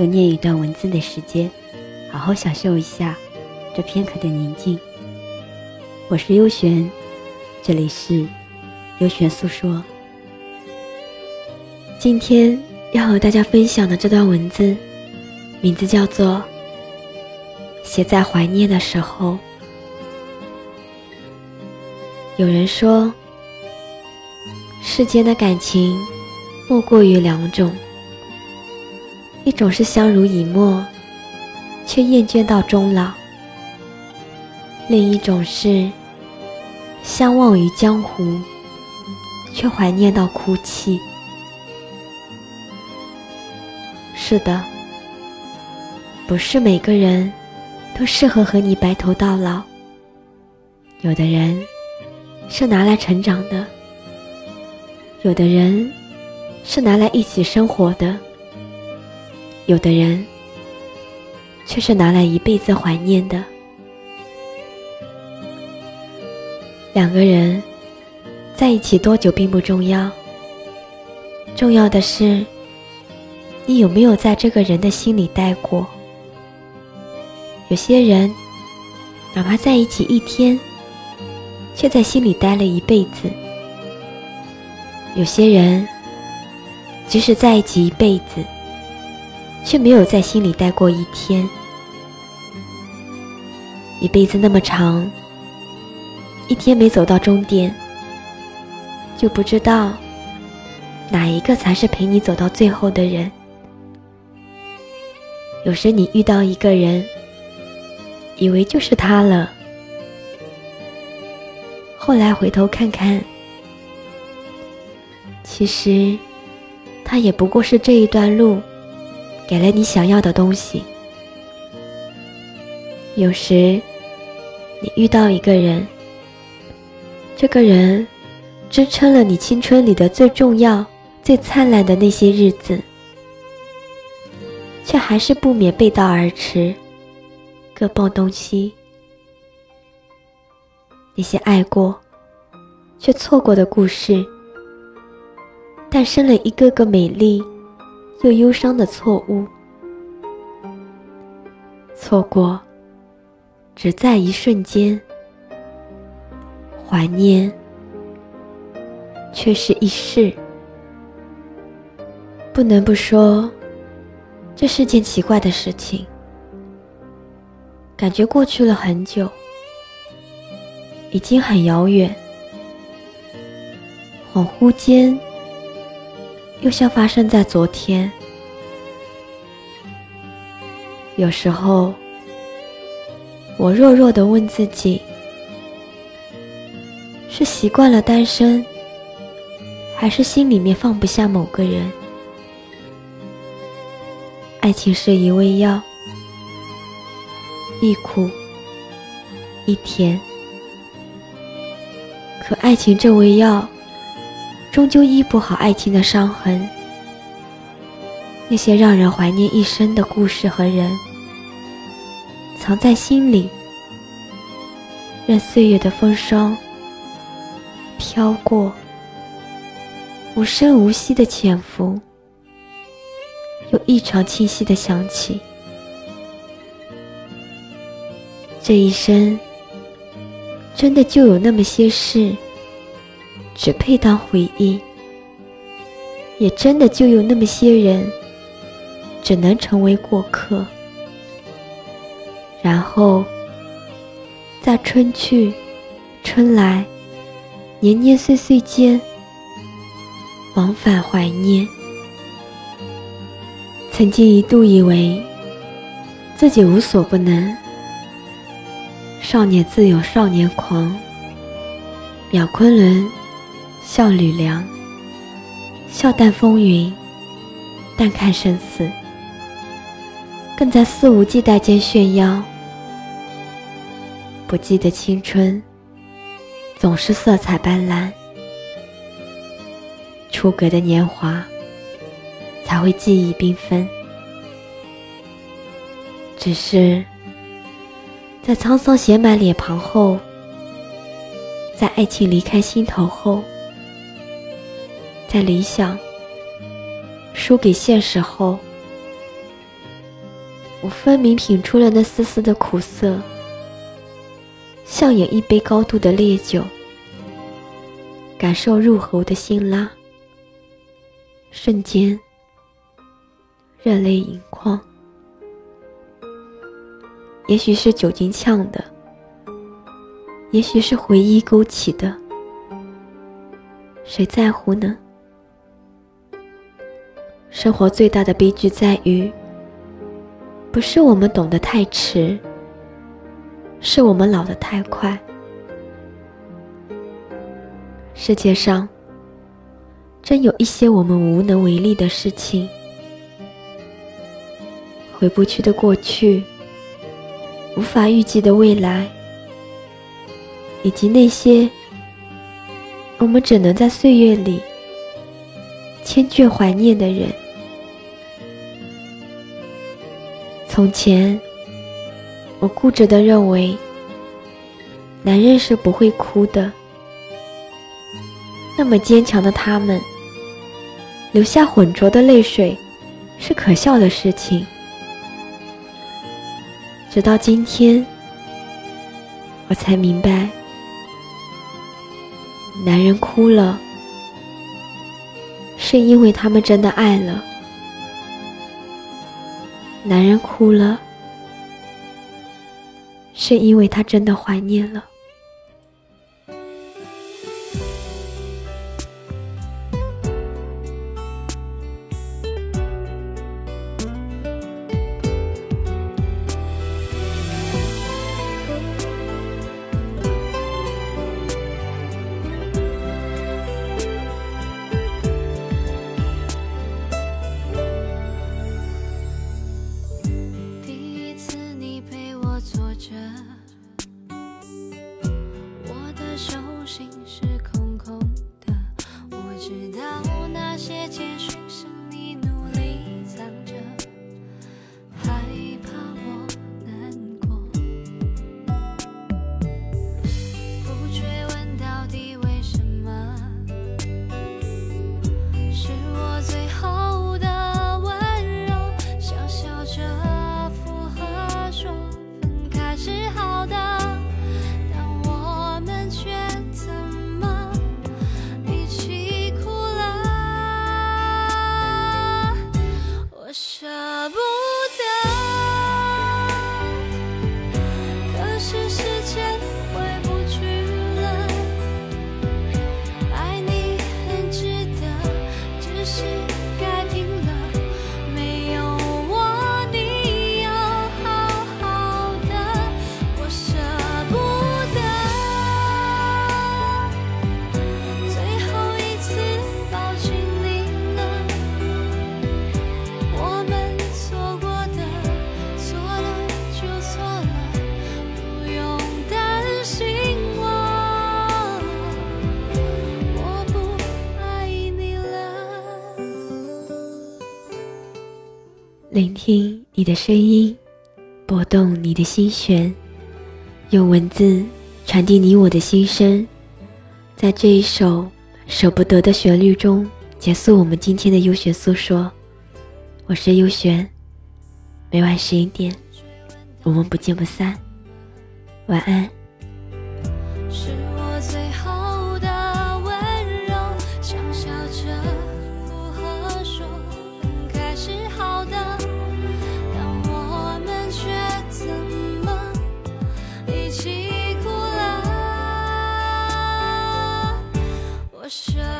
又念一段文字的时间，好好享受一下这片刻的宁静。我是优璇，这里是优璇诉说。今天要和大家分享的这段文字，名字叫做《写在怀念的时候》。有人说，世间的感情莫过于两种。一种是相濡以沫，却厌倦到终老；另一种是相忘于江湖，却怀念到哭泣。是的，不是每个人都适合和你白头到老。有的人是拿来成长的，有的人是拿来一起生活的。有的人却是拿来一辈子怀念的。两个人在一起多久并不重要，重要的是你有没有在这个人的心里待过。有些人哪怕在一起一天，却在心里待了一辈子；有些人即使在一起一辈子。却没有在心里待过一天。一辈子那么长，一天没走到终点，就不知道哪一个才是陪你走到最后的人。有时你遇到一个人，以为就是他了，后来回头看看，其实他也不过是这一段路。给了你想要的东西。有时，你遇到一个人，这个人支撑了你青春里的最重要、最灿烂的那些日子，却还是不免背道而驰，各奔东西。那些爱过却错过的故事，诞生了一个个美丽。又忧伤的错误，错过只在一瞬间，怀念却是一世。不能不说，这是件奇怪的事情。感觉过去了很久，已经很遥远，恍惚间。又像发生在昨天。有时候，我弱弱的问自己：是习惯了单身，还是心里面放不下某个人？爱情是一味药，一苦一甜，可爱情这味药。终究医不好爱情的伤痕，那些让人怀念一生的故事和人，藏在心里，任岁月的风霜飘过，无声无息的潜伏，又异常清晰的想起，这一生真的就有那么些事。只配当回忆，也真的就有那么些人，只能成为过客。然后，在春去春来、年年岁岁间，往返怀念。曾经一度以为自己无所不能，少年自有少年狂，秒昆仑。笑吕梁，笑淡风云，淡看生死。更在肆无忌惮间炫耀。不记得青春总是色彩斑斓，出格的年华才会记忆缤纷。只是在沧桑写满脸庞后，在爱情离开心头后，在理想输给现实后，我分明品出了那丝丝的苦涩。像饮一杯高度的烈酒，感受入喉的辛辣，瞬间热泪盈眶。也许是酒精呛的，也许是回忆勾起的，谁在乎呢？生活最大的悲剧在于，不是我们懂得太迟。是我们老得太快。世界上真有一些我们无能为力的事情，回不去的过去，无法预计的未来，以及那些我们只能在岁月里千眷怀念的人。从前。我固执的认为，男人是不会哭的。那么坚强的他们，流下浑浊的泪水，是可笑的事情。直到今天，我才明白，男人哭了，是因为他们真的爱了。男人哭了。是因为他真的怀念了。聆听你的声音，拨动你的心弦，用文字传递你我的心声，在这一首舍不得的旋律中结束我们今天的优选诉说。我是优璇，每晚十一点，我们不见不散。晚安。sure.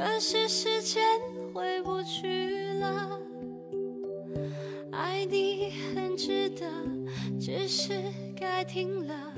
可是时间回不去了。爱你很值得，只是该停了。